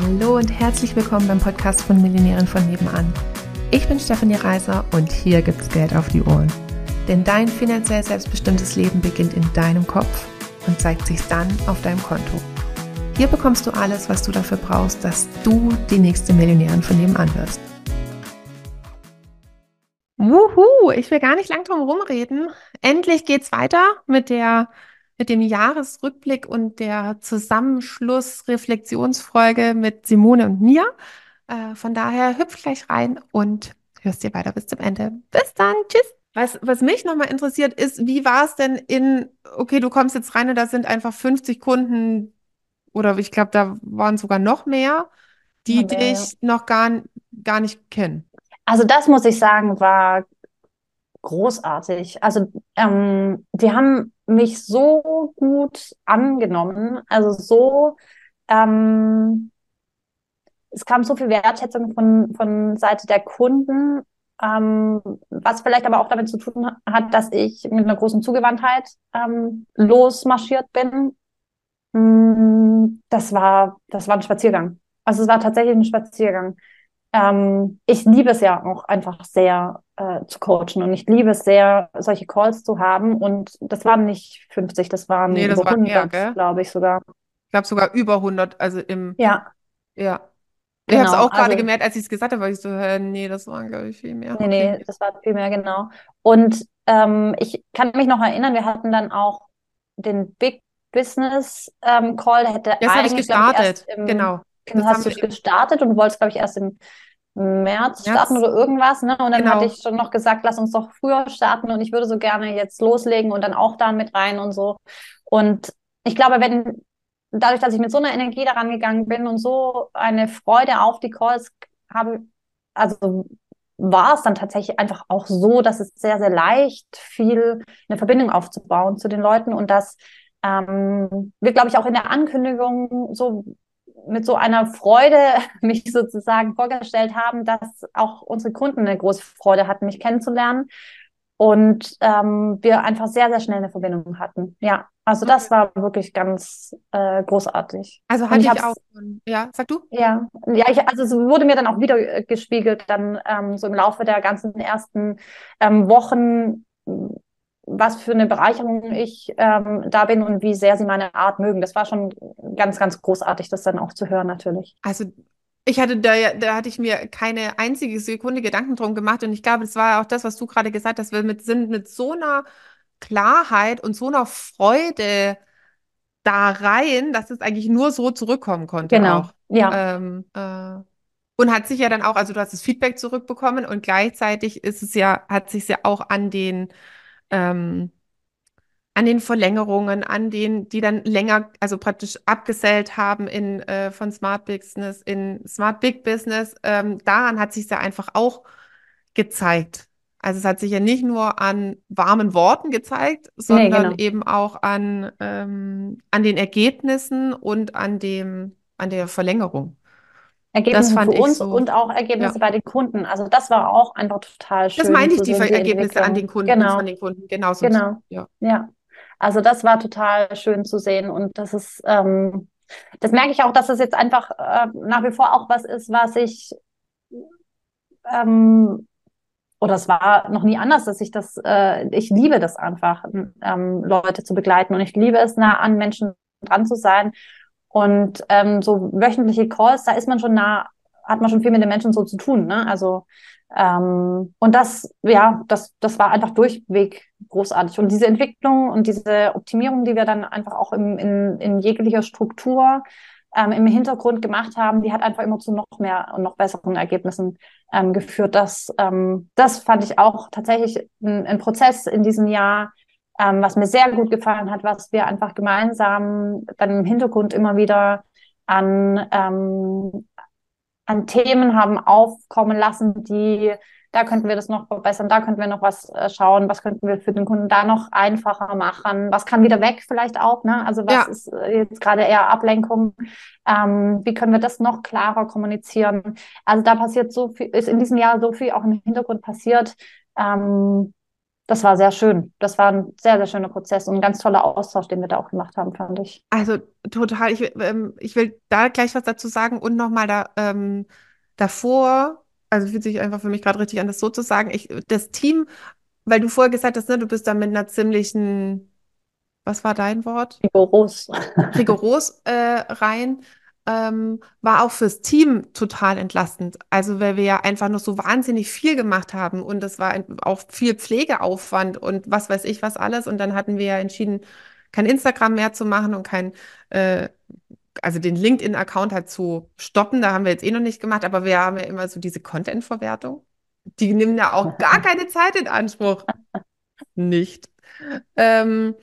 Hallo und herzlich willkommen beim Podcast von Millionären von nebenan. Ich bin Stefanie Reiser und hier gibt's Geld auf die Ohren. Denn dein finanziell selbstbestimmtes Leben beginnt in deinem Kopf und zeigt sich dann auf deinem Konto. Hier bekommst du alles, was du dafür brauchst, dass du die nächste Millionärin von nebenan wirst. Wuhu, ich will gar nicht lang drum rumreden. Endlich geht's weiter mit der mit dem Jahresrückblick und der Zusammenschluss-Reflexionsfolge mit Simone und mir. Äh, von daher hüpf gleich rein und hörst dir weiter bis zum Ende. Bis dann, tschüss. Was, was mich nochmal interessiert ist, wie war es denn in, okay, du kommst jetzt rein und da sind einfach 50 Kunden oder ich glaube, da waren sogar noch mehr, die ja, dich ja. noch gar, gar nicht kennen. Also das muss ich sagen, war großartig. Also ähm, die haben mich so gut angenommen, also so, ähm, es kam so viel Wertschätzung von, von Seite der Kunden, ähm, was vielleicht aber auch damit zu tun hat, dass ich mit einer großen Zugewandtheit ähm, losmarschiert bin. Mm, das war, das war ein Spaziergang. Also es war tatsächlich ein Spaziergang ähm, ich liebe es ja auch einfach sehr äh, zu coachen und ich liebe es sehr, solche Calls zu haben. Und das waren nicht 50, das waren nee, das über 100, glaube ich sogar. Ich glaube sogar über 100, also im. Ja. Ja. Ich genau, habe es auch gerade also, gemerkt, als ich es gesagt habe, weil ich so, äh, nee, das waren, glaube ich, viel mehr. Nee, okay. nee, das war viel mehr, genau. Und ähm, ich kann mich noch erinnern, wir hatten dann auch den Big Business ähm, Call, hätte das eigentlich ich gestartet, im, genau. Das hast du gestartet und du wolltest, glaube ich, erst im März starten oder irgendwas. Ne? Und dann genau. hatte ich schon noch gesagt, lass uns doch früher starten und ich würde so gerne jetzt loslegen und dann auch da mit rein und so. Und ich glaube, wenn dadurch, dass ich mit so einer Energie daran gegangen bin und so eine Freude auf die Calls habe, also war es dann tatsächlich einfach auch so, dass es sehr, sehr leicht fiel, eine Verbindung aufzubauen zu den Leuten und dass ähm, wir, glaube ich, auch in der Ankündigung so mit so einer Freude mich sozusagen vorgestellt haben, dass auch unsere Kunden eine große Freude hatten, mich kennenzulernen. Und ähm, wir einfach sehr, sehr schnell eine Verbindung hatten. Ja, also das war wirklich ganz äh, großartig. Also hatte ich, ich auch. Ja, sag du? Ja, ja, ich, also es wurde mir dann auch wieder äh, gespiegelt, dann ähm, so im Laufe der ganzen ersten ähm, Wochen, was für eine Bereicherung ich ähm, da bin und wie sehr sie meine Art mögen. Das war schon ganz, ganz großartig, das dann auch zu hören, natürlich. Also ich hatte da, da hatte ich mir keine einzige Sekunde Gedanken drum gemacht und ich glaube, das war ja auch das, was du gerade gesagt hast. Wir mit, sind mit so einer Klarheit und so einer Freude da rein, dass es eigentlich nur so zurückkommen konnte. Genau. Auch. Ja. Ähm, äh, und hat sich ja dann auch, also du hast das Feedback zurückbekommen und gleichzeitig ist es ja, hat sich ja auch an den ähm, an den Verlängerungen, an den, die dann länger, also praktisch abgesellt haben in äh, von Smart Business in Smart Big Business. Ähm, daran hat sich ja einfach auch gezeigt. Also es hat sich ja nicht nur an warmen Worten gezeigt, sondern nee, genau. eben auch an, ähm, an den Ergebnissen und an dem, an der Verlängerung. Ergebnisse für uns so, und auch Ergebnisse ja. bei den Kunden. Also das war auch einfach total schön. Das meine ich, die, die Ergebnisse an den Kunden, genau. von den Kunden. Genau. So genau. Ja. ja. Also das war total schön zu sehen und das ist, ähm, das merke ich auch, dass es jetzt einfach äh, nach wie vor auch was ist, was ich ähm, oder es war noch nie anders, dass ich das, äh, ich liebe das einfach, ähm, Leute zu begleiten und ich liebe es, nah an Menschen dran zu sein und ähm, so wöchentliche Calls, da ist man schon nah, hat man schon viel mit den Menschen so zu tun. Ne? Also ähm, und das, ja, das, das war einfach durchweg großartig. Und diese Entwicklung und diese Optimierung, die wir dann einfach auch im, in, in jeglicher Struktur ähm, im Hintergrund gemacht haben, die hat einfach immer zu noch mehr und noch besseren Ergebnissen ähm, geführt. Das, ähm, das fand ich auch tatsächlich ein, ein Prozess in diesem Jahr, ähm, was mir sehr gut gefallen hat, was wir einfach gemeinsam dann im Hintergrund immer wieder an, ähm, an Themen haben aufkommen lassen, die da könnten wir das noch verbessern, da könnten wir noch was äh, schauen, was könnten wir für den Kunden da noch einfacher machen, was kann wieder weg vielleicht auch, ne? Also was ja. ist äh, jetzt gerade eher Ablenkung, ähm, wie können wir das noch klarer kommunizieren? Also da passiert so viel, ist in diesem Jahr so viel auch im Hintergrund passiert, ähm, das war sehr schön. Das war ein sehr, sehr schöner Prozess und ein ganz toller Austausch, den wir da auch gemacht haben, fand ich. Also total, ich, ähm, ich will da gleich was dazu sagen und nochmal da, ähm, davor, also fühlt sich einfach für mich gerade richtig an, das so zu sagen. Ich, das Team, weil du vorher gesagt hast, ne, du bist da mit einer ziemlichen, was war dein Wort? Rigoros. Rigoros äh, rein. Ähm, war auch fürs Team total entlastend. Also, weil wir ja einfach noch so wahnsinnig viel gemacht haben und das war auch viel Pflegeaufwand und was weiß ich was alles. Und dann hatten wir ja entschieden, kein Instagram mehr zu machen und kein, äh, also den LinkedIn-Account halt zu stoppen. Da haben wir jetzt eh noch nicht gemacht, aber wir haben ja immer so diese Content-Verwertung. Die nehmen ja auch gar keine Zeit in Anspruch. Nicht. Ähm,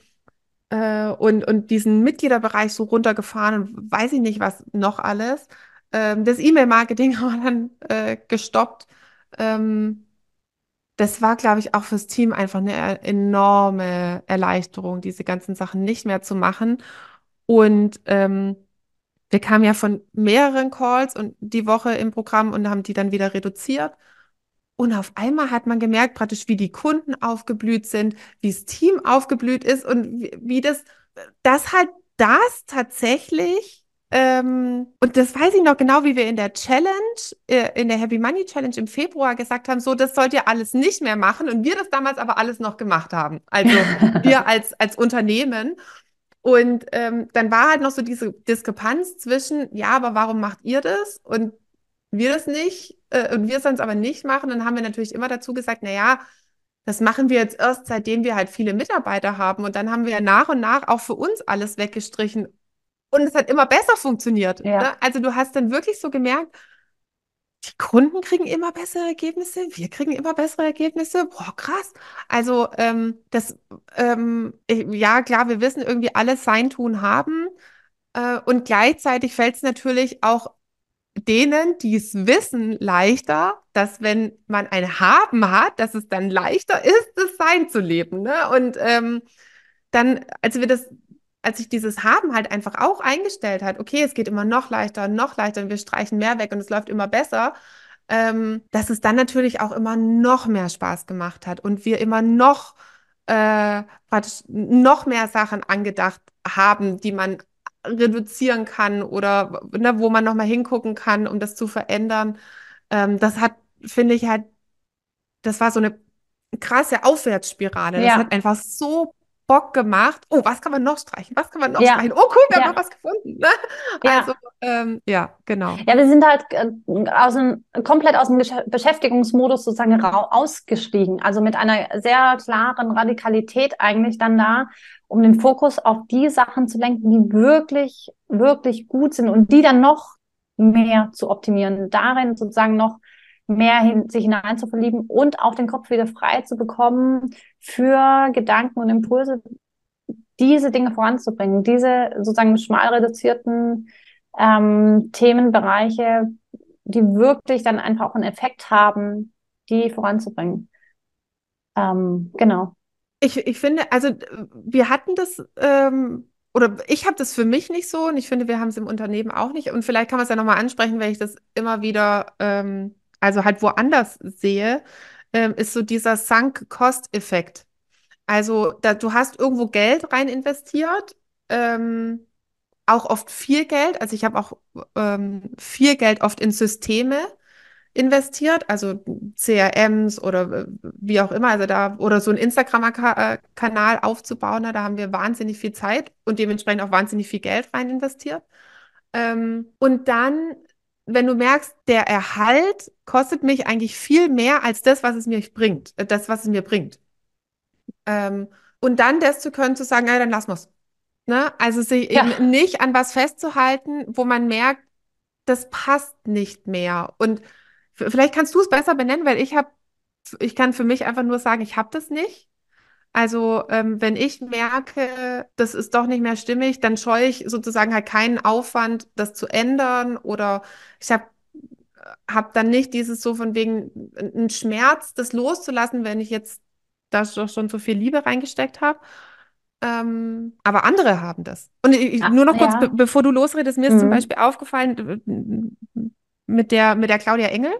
äh, und, und diesen Mitgliederbereich so runtergefahren und weiß ich nicht, was noch alles. Ähm, das E-Mail-Marketing haben wir dann äh, gestoppt. Ähm, das war, glaube ich, auch fürs Team einfach eine enorme Erleichterung, diese ganzen Sachen nicht mehr zu machen. Und ähm, wir kamen ja von mehreren Calls und die Woche im Programm und haben die dann wieder reduziert. Und auf einmal hat man gemerkt, praktisch, wie die Kunden aufgeblüht sind, wie das Team aufgeblüht ist und wie, wie das, das halt das tatsächlich, ähm, und das weiß ich noch genau, wie wir in der Challenge, äh, in der Happy Money Challenge im Februar gesagt haben, so, das sollt ihr alles nicht mehr machen und wir das damals aber alles noch gemacht haben. Also wir als, als Unternehmen. Und ähm, dann war halt noch so diese Diskrepanz zwischen, ja, aber warum macht ihr das? Und wir das nicht äh, und wir es sonst aber nicht machen, dann haben wir natürlich immer dazu gesagt, na ja, das machen wir jetzt erst, seitdem wir halt viele Mitarbeiter haben. Und dann haben wir ja nach und nach auch für uns alles weggestrichen. Und es hat immer besser funktioniert. Ja. Ne? Also du hast dann wirklich so gemerkt, die Kunden kriegen immer bessere Ergebnisse, wir kriegen immer bessere Ergebnisse. Boah, krass. Also ähm, das, ähm, ja klar, wir wissen irgendwie alles sein Tun haben. Äh, und gleichzeitig fällt es natürlich auch denen, die es wissen, leichter, dass wenn man ein Haben hat, dass es dann leichter ist, das Sein zu leben. Ne? Und ähm, dann, als wir das, als sich dieses Haben halt einfach auch eingestellt hat, okay, es geht immer noch leichter, noch leichter und wir streichen mehr weg und es läuft immer besser, ähm, dass es dann natürlich auch immer noch mehr Spaß gemacht hat und wir immer noch äh, praktisch noch mehr Sachen angedacht haben, die man reduzieren kann oder ne, wo man nochmal hingucken kann, um das zu verändern. Ähm, das hat, finde ich halt, das war so eine krasse Aufwärtsspirale. Das Ja, hat einfach so Bock gemacht. Oh, was kann man noch streichen? Was kann man noch ja, streichen? Oh, cool, wir haben ja, noch was gefunden. Ne? ja. Also, ähm, ja, genau. Ja, wir sind halt äh, aus dem, komplett aus dem Gesch- Beschäftigungsmodus sozusagen ausgestiegen. Also mit einer sehr klaren Radikalität eigentlich dann da, um den Fokus auf die Sachen zu lenken, die wirklich, wirklich gut sind und die dann noch mehr zu optimieren, darin sozusagen noch mehr hin, sich hinein zu verlieben und auch den Kopf wieder frei zu bekommen für Gedanken und Impulse, diese Dinge voranzubringen, diese sozusagen schmal reduzierten ähm, Themenbereiche, die wirklich dann einfach auch einen Effekt haben, die voranzubringen. Ähm, genau. Ich, ich finde, also wir hatten das, ähm, oder ich habe das für mich nicht so und ich finde, wir haben es im Unternehmen auch nicht. Und vielleicht kann man es ja nochmal ansprechen, weil ich das immer wieder, ähm, also halt woanders sehe, ähm, ist so dieser Sunk-Cost-Effekt. Also da, du hast irgendwo Geld rein investiert, ähm, auch oft viel Geld. Also ich habe auch ähm, viel Geld oft in Systeme investiert, also CRMs oder äh, wie auch immer, also da, oder so einen Instagram-Kanal aufzubauen, ne, da haben wir wahnsinnig viel Zeit und dementsprechend auch wahnsinnig viel Geld rein investiert. Ähm, und dann, wenn du merkst, der Erhalt kostet mich eigentlich viel mehr als das, was es mir bringt, äh, das, was es mir bringt. Ähm, und dann das zu können, zu sagen, ja, dann lassen wir es. Ne? Also sich Ja, eben nicht an was festzuhalten, wo man merkt, das passt nicht mehr. Und vielleicht kannst du es besser benennen, weil ich habe, ich kann für mich einfach nur sagen, ich habe das nicht. Also ähm, wenn ich merke, das ist doch nicht mehr stimmig, dann scheue ich sozusagen halt keinen Aufwand, das zu ändern oder ich habe hab dann nicht dieses so von wegen einen Schmerz, das loszulassen, wenn ich jetzt da doch schon so viel Liebe reingesteckt habe. Ähm, aber andere haben das. Und ich, ja, nur noch kurz, be ja. bevor du losredest, mir ist zum Mhm. Beispiel aufgefallen, äh, mit der, mit der Claudia Engel,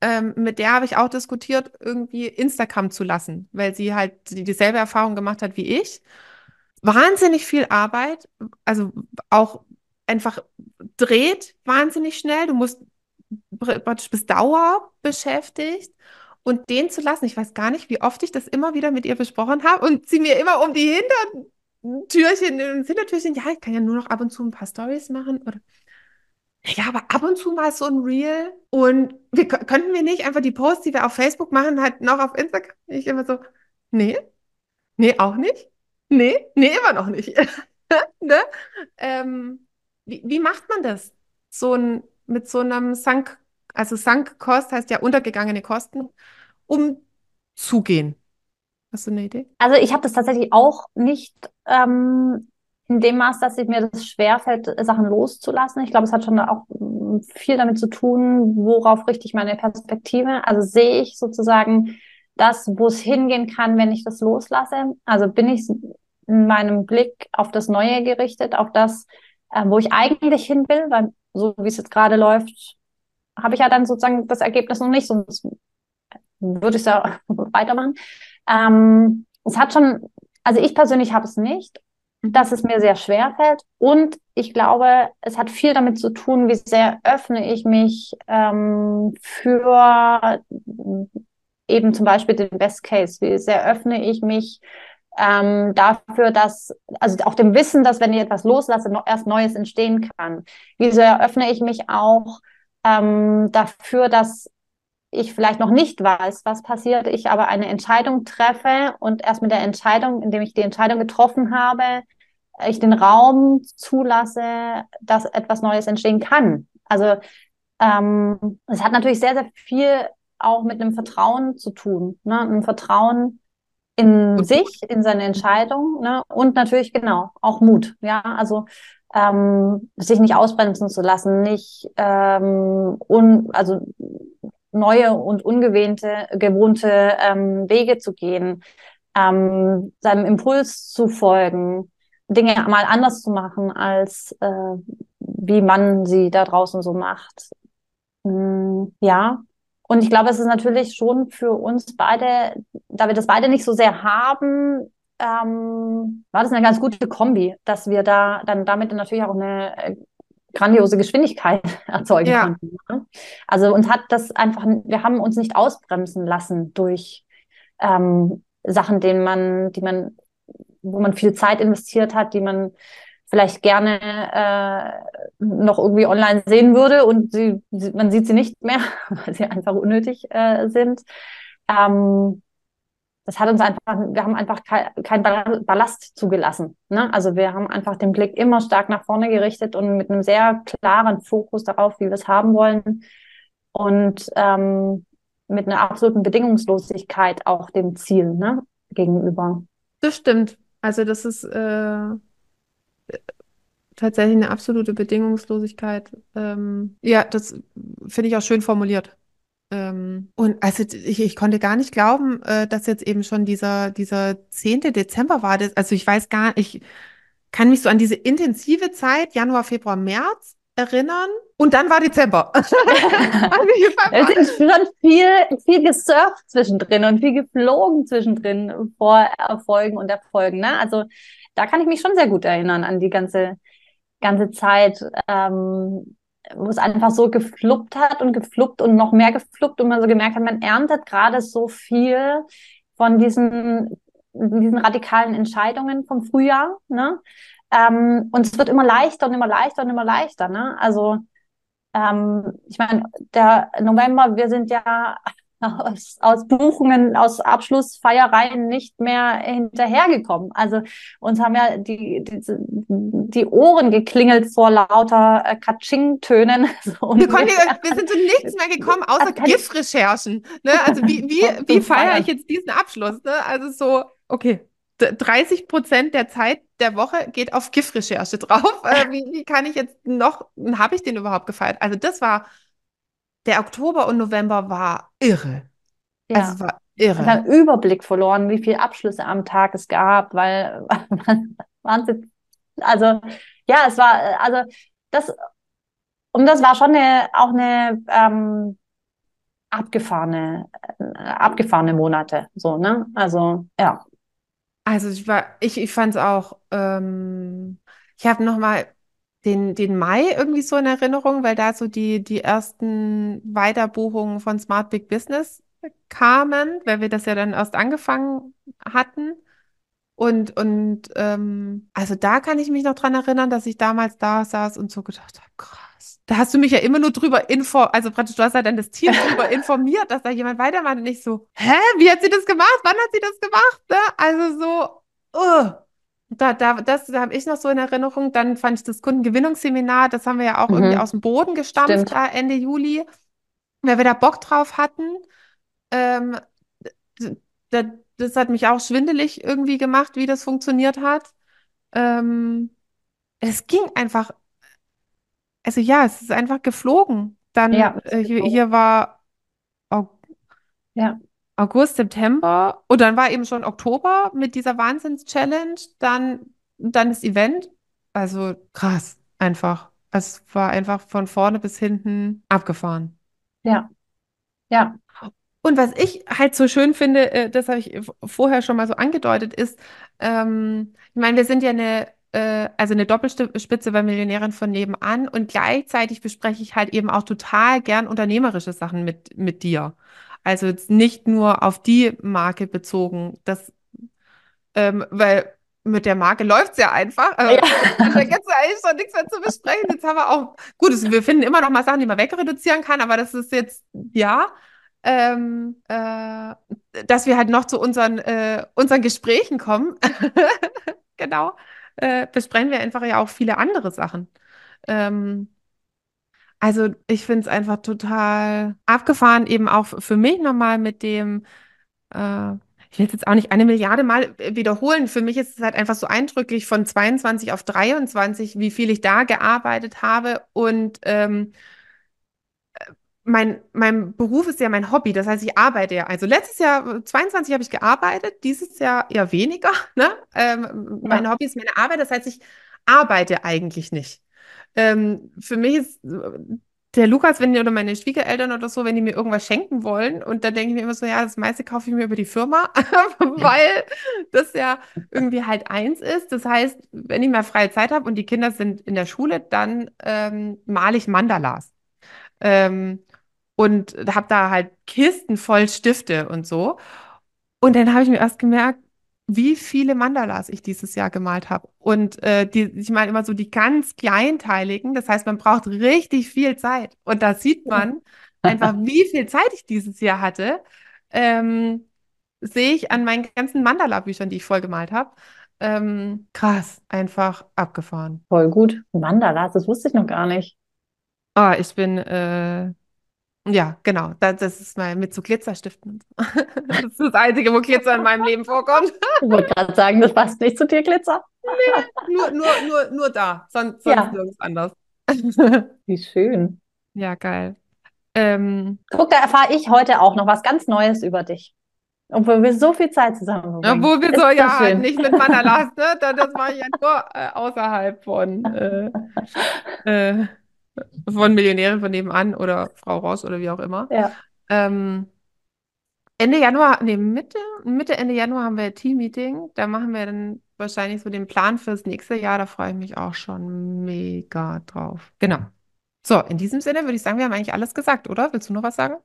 ähm, mit der habe ich auch diskutiert, irgendwie Instagram zu lassen, weil sie halt die, dieselbe Erfahrung gemacht hat wie ich. Wahnsinnig viel Arbeit, also auch einfach dreht wahnsinnig schnell. Du musst praktisch bis Dauer beschäftigt. Und den zu lassen, ich weiß gar nicht, wie oft ich das immer wieder mit ihr besprochen habe und sie mir immer um die Hintertürchen, ins Hintertürchen, ja, ich kann ja nur noch ab und zu ein paar Stories machen oder ja, aber ab und zu mal so ein Reel. Und wir könnten wir nicht einfach die Posts, die wir auf Facebook machen, halt noch auf Instagram? Ich immer so, nee, nee, auch nicht. Nee, nee, immer noch nicht. ne? ähm, wie, wie macht man das? So ein, mit so einem Sunk, also Sunk Cost heißt ja untergegangene Kosten, umzugehen. Hast du eine Idee? Also ich habe das tatsächlich auch nicht ähm, in dem Maß, dass ich mir das schwerfällt, Sachen loszulassen. Ich glaube, es hat schon auch viel damit zu tun, worauf richte ich meine Perspektive. Also sehe ich sozusagen das, wo es hingehen kann, wenn ich das loslasse. Also bin ich in meinem Blick auf das Neue gerichtet, auf das, äh, wo ich eigentlich hin will, weil so wie es jetzt gerade läuft, habe ich ja dann sozusagen das Ergebnis noch nicht, sonst würde ich es ja weitermachen. Ähm, es hat schon, also ich persönlich habe es nicht dass es mir sehr schwer fällt. Und ich glaube, es hat viel damit zu tun, wie sehr öffne ich mich ähm, für eben zum Beispiel den Best Case, wie sehr öffne ich mich ähm, dafür, dass, also auch dem Wissen, dass wenn ich etwas loslasse, noch erst Neues entstehen kann. Wie sehr öffne ich mich auch ähm, dafür, dass ich vielleicht noch nicht weiß, was passiert, ich aber eine Entscheidung treffe und erst mit der Entscheidung, indem ich die Entscheidung getroffen habe, ich den Raum zulasse, dass etwas Neues entstehen kann. Also ähm, es hat natürlich sehr, sehr viel auch mit einem Vertrauen zu tun. Ne? Ein Vertrauen in sich, in seine Entscheidung ne? und natürlich genau auch Mut. Ja, also ähm, sich nicht ausbremsen zu lassen, nicht ähm, un, also neue und ungewohnte gewohnte ähm, Wege zu gehen, ähm, seinem Impuls zu folgen, Dinge mal anders zu machen, als äh, wie man sie da draußen so macht. Hm, ja. Und ich glaube, es ist natürlich schon für uns beide, da wir das beide nicht so sehr haben, ähm, war das eine ganz gute Kombi, dass wir da dann damit natürlich auch eine äh, grandiose Geschwindigkeit erzeugen ja. konnten. Also uns hat das einfach, wir haben uns nicht ausbremsen lassen durch ähm, Sachen, denen man, die man wo man viel Zeit investiert hat, die man vielleicht gerne äh, noch irgendwie online sehen würde und sie, man sieht sie nicht mehr, weil sie einfach unnötig äh, sind. Ähm, das hat uns einfach, wir haben einfach kein Ballast zugelassen. Ne? Also wir haben einfach den Blick immer stark nach vorne gerichtet und mit einem sehr klaren Fokus darauf, wie wir es haben wollen und ähm, mit einer absoluten Bedingungslosigkeit auch dem Ziel ne, gegenüber. Das stimmt. Also das ist äh, tatsächlich eine absolute Bedingungslosigkeit. Ähm, ja, das finde ich auch schön formuliert. Ähm, und also ich, ich konnte gar nicht glauben, äh, dass jetzt eben schon dieser, dieser 10. Dezember war. Das, also ich weiß gar nicht, ich kann mich so an diese intensive Zeit, Januar, Februar, März, erinnern. Und dann war Dezember. es ist schon viel, viel gesurft zwischendrin und viel geflogen zwischendrin vor Erfolgen und Erfolgen. Ne? Also da kann ich mich schon sehr gut erinnern an die ganze, ganze Zeit, ähm, wo es einfach so gefluppt hat und gefluppt und noch mehr gefluppt und man so gemerkt hat, man erntet gerade so viel von diesen, diesen radikalen Entscheidungen vom Frühjahr. Ne? Ähm, und es wird immer leichter und immer leichter und immer leichter. Ne? Also ähm, ich meine, der November, wir sind ja aus, aus Buchungen, aus Abschlussfeiereien nicht mehr hinterhergekommen. Also uns haben ja die, die, die Ohren geklingelt vor lauter äh, Katsching-Tönen. wir, wir sind zu nichts mehr gekommen, außer GIF-Recherchen. Ne? Also wie, wie, wie feiere ich jetzt diesen Abschluss? Ne? Also so, okay. 30 Prozent der Zeit der Woche geht auf GIF-Recherche drauf. Äh, wie, wie, kann ich jetzt noch, habe ich den überhaupt gefeiert? Also das war, der Oktober und November war irre. Ja. Also war irre. Ich habe Überblick verloren, wie viele Abschlüsse am Tag es gab, weil Wahnsinn. Also ja, es war, also das, und das war schon eine, auch eine ähm, abgefahrene, äh, abgefahrene Monate. So, ne? Also, ja. Also ich war, ich, ich fand es auch, ähm, ich habe nochmal den, den Mai irgendwie so in Erinnerung, weil da so die, die ersten Weiterbuchungen von Smart Big Business kamen, weil wir das ja dann erst angefangen hatten. Und, und ähm, also da kann ich mich noch dran erinnern, dass ich damals da saß und so gedacht habe, krass. Da hast du mich ja immer nur drüber info, also praktisch, du hast ja dann das Team drüber informiert, dass da jemand weitermacht und ich so, hä, wie hat sie das gemacht? Wann hat sie das gemacht? Ne? Also so, uh. Da, da, das da habe ich noch so in Erinnerung. Dann fand ich das Kundengewinnungsseminar, das haben wir ja auch Mhm. irgendwie aus dem Boden gestampft da Ende Juli, weil wir da Bock drauf hatten. Ähm, d- d- das hat mich auch schwindelig irgendwie gemacht, wie das funktioniert hat. Ähm, es ging einfach, also ja, es ist einfach geflogen. Dann Ja, äh, hier, hier war Au- ja, August, September und dann war eben schon Oktober mit dieser Wahnsinns-Challenge, dann, dann das Event. Also krass, einfach. Es war einfach von vorne bis hinten abgefahren. ja, ja. Und was ich halt so schön finde, äh, das habe ich vorher schon mal so angedeutet, ist, ähm, ich meine, wir sind ja eine, äh, also eine Doppelspitze bei Millionären von nebenan und gleichzeitig bespreche ich halt eben auch total gern unternehmerische Sachen mit, mit dir. Also jetzt nicht nur auf die Marke bezogen, das, ähm, weil mit der Marke läuft es ja einfach. Also, Ja. da gibt es eigentlich schon nichts mehr zu besprechen. Jetzt haben wir auch, gut, es, wir finden immer noch mal Sachen, die man wegreduzieren kann, aber das ist jetzt, ja, ähm, äh, dass wir halt noch zu unseren, äh, unseren Gesprächen kommen. Genau. Äh, besprechen wir einfach ja auch viele andere Sachen. Ähm, also ich finde es einfach total abgefahren, eben auch für mich nochmal mit dem, äh, ich will es jetzt auch nicht eine Milliarde Mal wiederholen. Für mich ist es halt einfach so eindrücklich von 22 auf 23, wie viel ich da gearbeitet habe. Und ähm, mein, mein Beruf ist ja mein Hobby. Das heißt, ich arbeite ja. Also letztes Jahr, 22, habe ich gearbeitet, dieses Jahr eher weniger. Ne? Ähm, mein Ja. Hobby ist meine Arbeit. Das heißt, ich arbeite eigentlich nicht. Ähm, für mich ist der Lukas, wenn die oder meine Schwiegereltern oder so, wenn die mir irgendwas schenken wollen, und dann denke ich mir immer so, ja, das meiste kaufe ich mir über die Firma, weil das ja irgendwie halt eins ist. Das heißt, wenn ich mal freie Zeit habe und die Kinder sind in der Schule, dann ähm, male ich Mandalas. Ähm, und habe da halt Kisten voll Stifte und so. Und dann habe ich mir erst gemerkt, wie viele Mandalas ich dieses Jahr gemalt habe. Und äh, die, ich meine immer so die ganz kleinteiligen. Das heißt, man braucht richtig viel Zeit. Und da sieht man einfach, wie viel Zeit ich dieses Jahr hatte. Ähm, sehe ich an meinen ganzen Mandala-Büchern, die ich voll gemalt habe. Ähm, krass, einfach abgefahren. Voll gut. Mandalas, das wusste ich noch gar nicht. Ah, ich bin, äh, ja, genau. Das, das ist mal mit so Glitzerstiften. Das ist das Einzige, wo Glitzer in meinem Leben vorkommt. Ich wollte gerade sagen, das passt nicht zu dir, Glitzer. Nur, nur, nur, nur da, sonst, sonst Ja. nirgends anders. Wie schön. Ja, geil. Ähm, Guck, da erfahre ich heute auch noch was ganz Neues über dich. Obwohl wir so viel Zeit zusammen verbringen. obwohl wir so, ja, schön. nicht mit Mandalas, ne? Das, das mache ich ja nur äh, außerhalb von, äh, äh, von Millionären von nebenan oder Frau Ross oder wie auch immer. Ja. Ähm, Ende Januar, nee, Mitte, Mitte, Ende Januar haben wir ein Team-Meeting. Da machen wir dann wahrscheinlich so den Plan fürs nächste Jahr. Da freue ich mich auch schon mega drauf. Genau. So, in diesem Sinne würde ich sagen, wir haben eigentlich alles gesagt, oder? Willst du noch was sagen?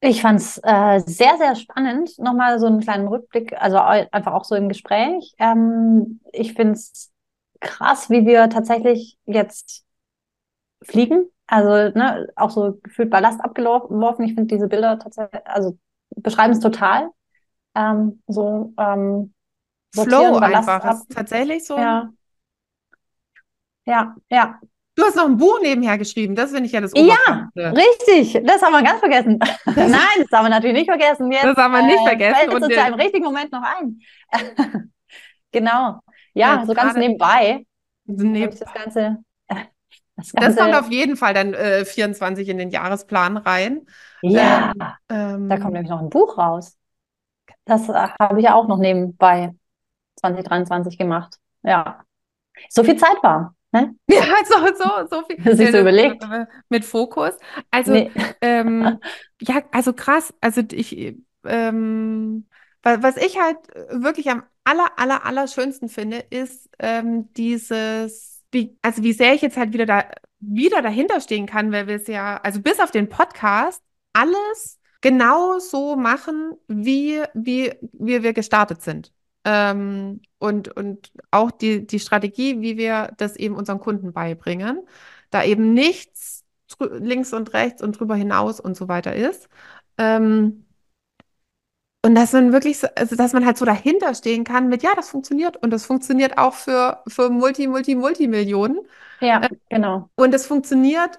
Ich fand es äh, sehr, sehr spannend. Nochmal so einen kleinen Rückblick, also einfach auch so im Gespräch. Ähm, ich finde es krass, wie wir tatsächlich jetzt fliegen. Also ne, auch so gefühlt Ballast abgeworfen. Ich finde diese Bilder tatsächlich, also beschreiben es total. Ähm, so ähm, Flow Ballast einfach. ab. Es ist tatsächlich so. Ja. Ja, ja. Du hast noch ein Buch nebenher geschrieben. Das finde ich ja das Ja, Oberkrasseste. richtig. Das haben wir ganz vergessen. Nein, das haben wir natürlich nicht vergessen. Jetzt, Das haben wir nicht äh, vergessen. Fällt Und uns ja im richtigen Moment noch ein. Genau. Ja, Jetzt so ganz nebenbei Nee, habe ich das Ganze, das das kommt auf jeden Fall dann äh, 24 in den Jahresplan rein. ja, Ähm, da kommt nämlich noch ein Buch raus. Das äh, habe ich ja auch noch nebenbei 2023 gemacht. Ja. So viel Zeit war. Ne? Ja, so, so, so viel. Sich so überlegt. Mit Fokus. Also, Nee. ähm, ja, also krass. Also ich, ähm, wa- was ich halt wirklich am aller, aller, aller schönsten finde, ist ähm, dieses, wie, also wie sehr ich jetzt halt wieder da, wieder dahinter stehen kann, weil wir es ja, also bis auf den Podcast, alles genau so machen, wie, wie, wie wir gestartet sind. Ähm, und, und auch die, die Strategie, wie wir das eben unseren Kunden beibringen, da eben nichts links und rechts und drüber hinaus und so weiter ist. Ähm, und dass man wirklich, so, also dass man halt so dahinter stehen kann mit, ja, das funktioniert und das funktioniert auch für, für Multi, Multi, Multimillionen. Ja, genau. Und es funktioniert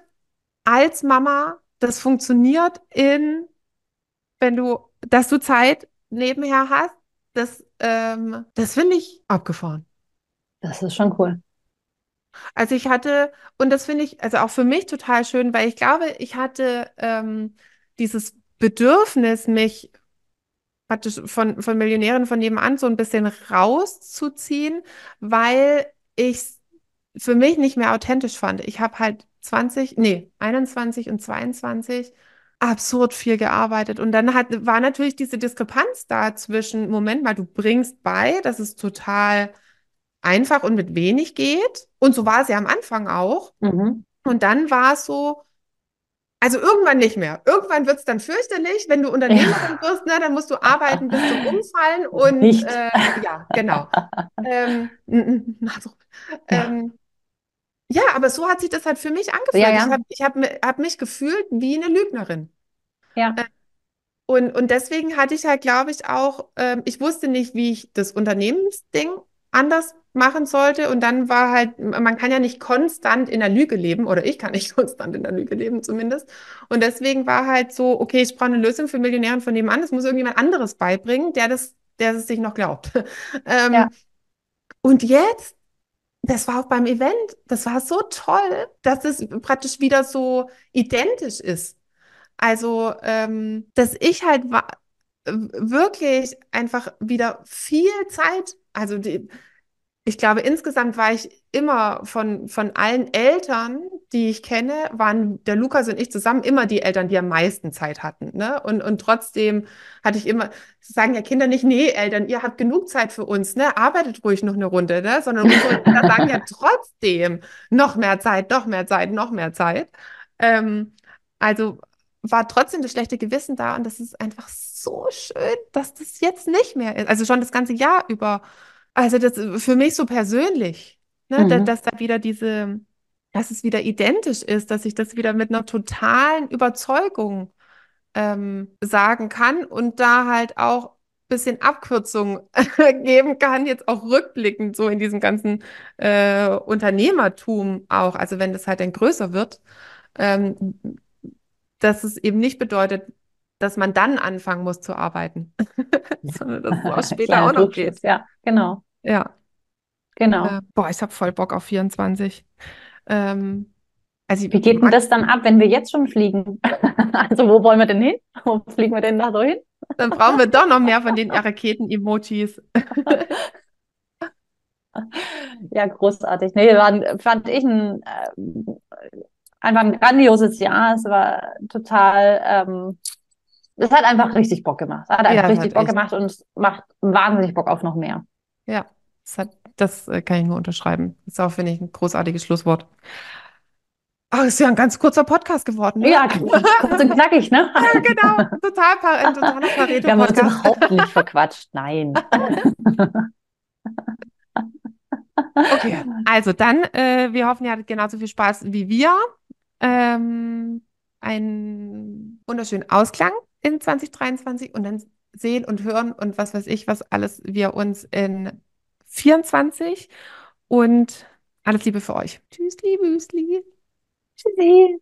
als Mama, das funktioniert in, wenn du, dass du Zeit nebenher hast, das, ähm, das finde ich abgefahren. Das ist schon cool. Also ich hatte, und das finde ich, also auch für mich total schön, weil ich glaube, ich hatte ähm, dieses Bedürfnis, mich praktisch von, von Millionären von nebenan so ein bisschen rauszuziehen, weil ich es für mich nicht mehr authentisch fand. Ich habe halt 20, nee, 21 und 22 absurd viel gearbeitet. Und dann hat, war natürlich diese Diskrepanz da zwischen, Moment mal, du bringst bei, dass es total einfach und mit wenig geht. Und so war es ja am Anfang auch. Mhm. Und dann war es so, also irgendwann nicht mehr. Irgendwann wird es dann fürchterlich, wenn du Unternehmerin wirst, ne, dann musst du arbeiten bis zum Umfallen und Nicht. äh, ja, genau. Ähm, also, Ja. ähm, ja, aber so hat sich das halt für mich angefühlt. Ja, ja. Ich habe ich hab, hab mich gefühlt wie eine Lügnerin. Ja. Und, und deswegen hatte ich halt, glaube ich, auch, ähm, ich wusste nicht, wie ich das Unternehmensding anders machen sollte. Und dann war halt, man kann ja nicht konstant in der Lüge leben, oder ich kann nicht konstant in der Lüge leben zumindest. Und deswegen war halt so, okay, ich brauche eine Lösung für Millionären von nebenan. Das muss irgendjemand anderes beibringen, der das, der es sich noch glaubt. Ähm, Ja. Und jetzt, das war auch beim Event, das war so toll, dass es praktisch wieder so identisch ist. Also, ähm, dass ich halt wirklich einfach wieder viel Zeit, also die, ich glaube, insgesamt war ich immer von, von allen Eltern, die ich kenne, waren der Lukas und ich zusammen immer die Eltern, die am meisten Zeit hatten. Ne? Und, und trotzdem hatte ich immer, sagen ja Kinder nicht, nee, Eltern, ihr habt genug Zeit für uns, ne? Arbeitet ruhig noch eine Runde, ne? Sondern unsere Kinder sagen ja trotzdem noch mehr Zeit, noch mehr Zeit, noch mehr Zeit. Ähm, also war trotzdem das schlechte Gewissen da und das ist einfach so schön, dass das jetzt nicht mehr ist. Also schon das ganze Jahr über. Also das für mich so persönlich, ne, Mhm. dass da wieder diese, dass es wieder identisch ist, dass ich das wieder mit einer totalen Überzeugung ähm, sagen kann und da halt auch ein bisschen Abkürzung geben kann, jetzt auch rückblickend so in diesem ganzen äh, Unternehmertum auch, also wenn das halt dann größer wird, ähm, dass es eben nicht bedeutet, dass man dann anfangen muss zu arbeiten, sondern dass es auch später Kleiner auch noch geht. Ja, genau, Ja. genau. Äh, boah, ich habe voll Bock auf 24. Ähm, also Wie geht denn das dann ab, wenn wir jetzt schon fliegen? Also wo wollen wir denn hin? Wo fliegen wir denn da so hin? dann brauchen wir doch noch mehr von den Raketen-Emojis. Ja, großartig. Nee, war, fand ich ein, äh, einfach ein grandioses Jahr. Es war total, ähm, es hat einfach richtig Bock gemacht. Es hat Ja, einfach es richtig hat Bock gemacht und es macht wahnsinnig Bock auf noch mehr. Ja, das hat, das äh, kann ich nur unterschreiben. Das ist auch, finde ich, ein großartiges Schlusswort. Ah, ist ja ein ganz kurzer Podcast geworden, ne? Ja, kurz und knackig, ne? Ja, genau. Total, ein totaler Wir haben uns Pareto-Podcast. überhaupt nicht verquatscht. Nein. Okay, also dann, äh, wir hoffen, ihr hattet genauso viel Spaß wie wir. Ähm, einen wunderschönen Ausklang in 2023 und dann sehen und hören und was weiß ich, was alles wir uns in 24 und alles Liebe für euch. Tschüssli, Büsli. Tschüssi.